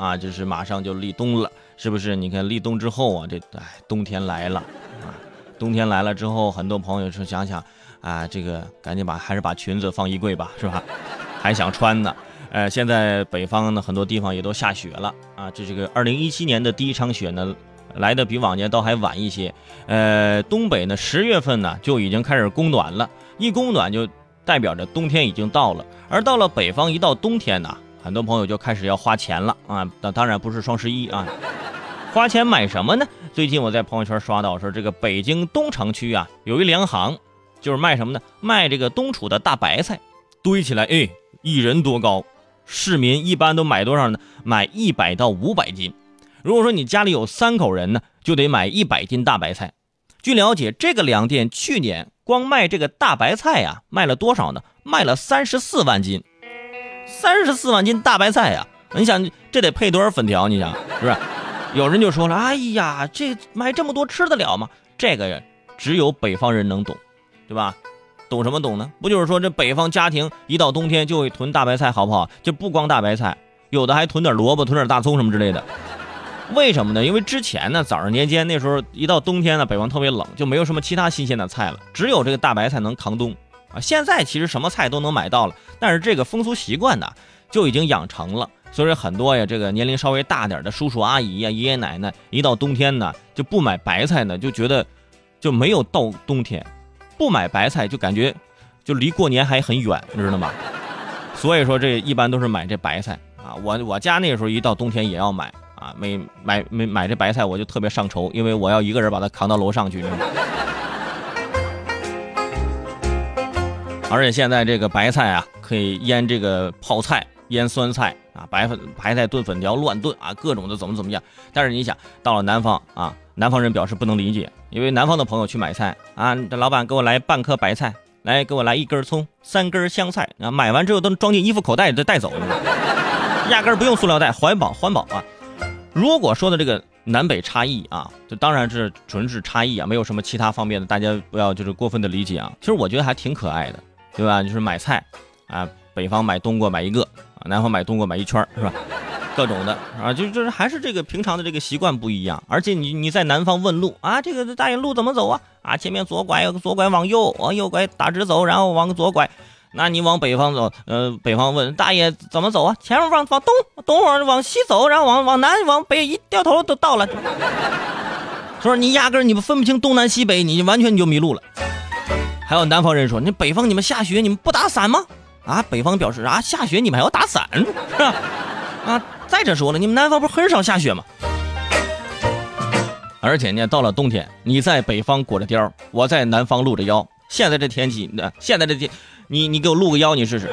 啊，就是马上就立冬了，是不是？你看立冬之后啊，这哎冬天来了啊，冬天来了之后，很多朋友说想想啊，这个赶紧把还是把裙子放衣柜吧，是吧？还想穿呢。呃，现在北方呢很多地方也都下雪了啊，这这个二零一七年的第一场雪呢。来的比往年倒还晚一些，呃，东北呢十月份呢就已经开始供暖了，一供暖就代表着冬天已经到了，而到了北方一到冬天呢，很多朋友就开始要花钱了啊，那当然不是双十一啊，花钱买什么呢？最近我在朋友圈刷到说，这个北京东城区啊有一粮行，就是卖什么呢？卖这个冬储的大白菜，堆起来，哎，一人多高？市民一般都买多少呢？买一百到五百斤。如果说你家里有三口人呢，就得买一百斤大白菜。据了解，这个粮店去年光卖这个大白菜呀，卖了多少呢？卖了三十四万斤。三十四万斤大白菜呀，你想这得配多少粉条？你想是不是？有人就说了：“哎呀，这买这么多吃得了吗？”这个只有北方人能懂，对吧？懂什么懂呢？不就是说这北方家庭一到冬天就会囤大白菜，好不好？就不光大白菜，有的还囤点萝卜、囤点大葱什么之类的。为什么呢？因为之前呢，早上年间那时候一到冬天呢，北方特别冷，就没有什么其他新鲜的菜了，只有这个大白菜能扛冬啊。现在其实什么菜都能买到了，但是这个风俗习惯呢，就已经养成了，所以很多呀，这个年龄稍微大点的叔叔阿姨呀、爷爷奶奶，一到冬天呢，就不买白菜呢，就觉得就没有到冬天，不买白菜就感觉就离过年还很远，你知道吗？所以说这一般都是买这白菜啊。我我家那时候一到冬天也要买。啊，每买没买这白菜，我就特别上愁，因为我要一个人把它扛到楼上去。而且现在这个白菜啊，可以腌这个泡菜、腌酸菜啊，白粉白菜炖粉条乱炖啊，各种的怎么怎么样。但是你想，到了南方啊，南方人表示不能理解，因为南方的朋友去买菜啊，这老板给我来半颗白菜，来给我来一根葱，三根香菜啊，买完之后都装进衣服口袋里带走，压根不用塑料袋，环保环保啊。如果说的这个南北差异啊，这当然是纯是差异啊，没有什么其他方面的，大家不要就是过分的理解啊。其实我觉得还挺可爱的，对吧？就是买菜啊，北方买冬瓜买一个啊，南方买冬瓜买一圈是吧？各种的啊，就就是还是这个平常的这个习惯不一样。而且你你在南方问路啊，这个大爷路怎么走啊？啊，前面左拐，左拐往右，往右拐打直走，然后往左拐。那你往北方走，呃，北方问大爷怎么走啊？前面往往东，东往往西走，然后往往南往北一掉头都到了。说你压根你们分不清东南西北，你完全你就迷路了。还有南方人说，你北方你们下雪你们不打伞吗？啊，北方表示啊，下雪你们还要打伞是吧？啊，再者说了，你们南方不是很少下雪吗？而且呢，到了冬天，你在北方裹着貂，我在南方露着腰。现在这天气，现在这天。你你给我露个腰，你试试。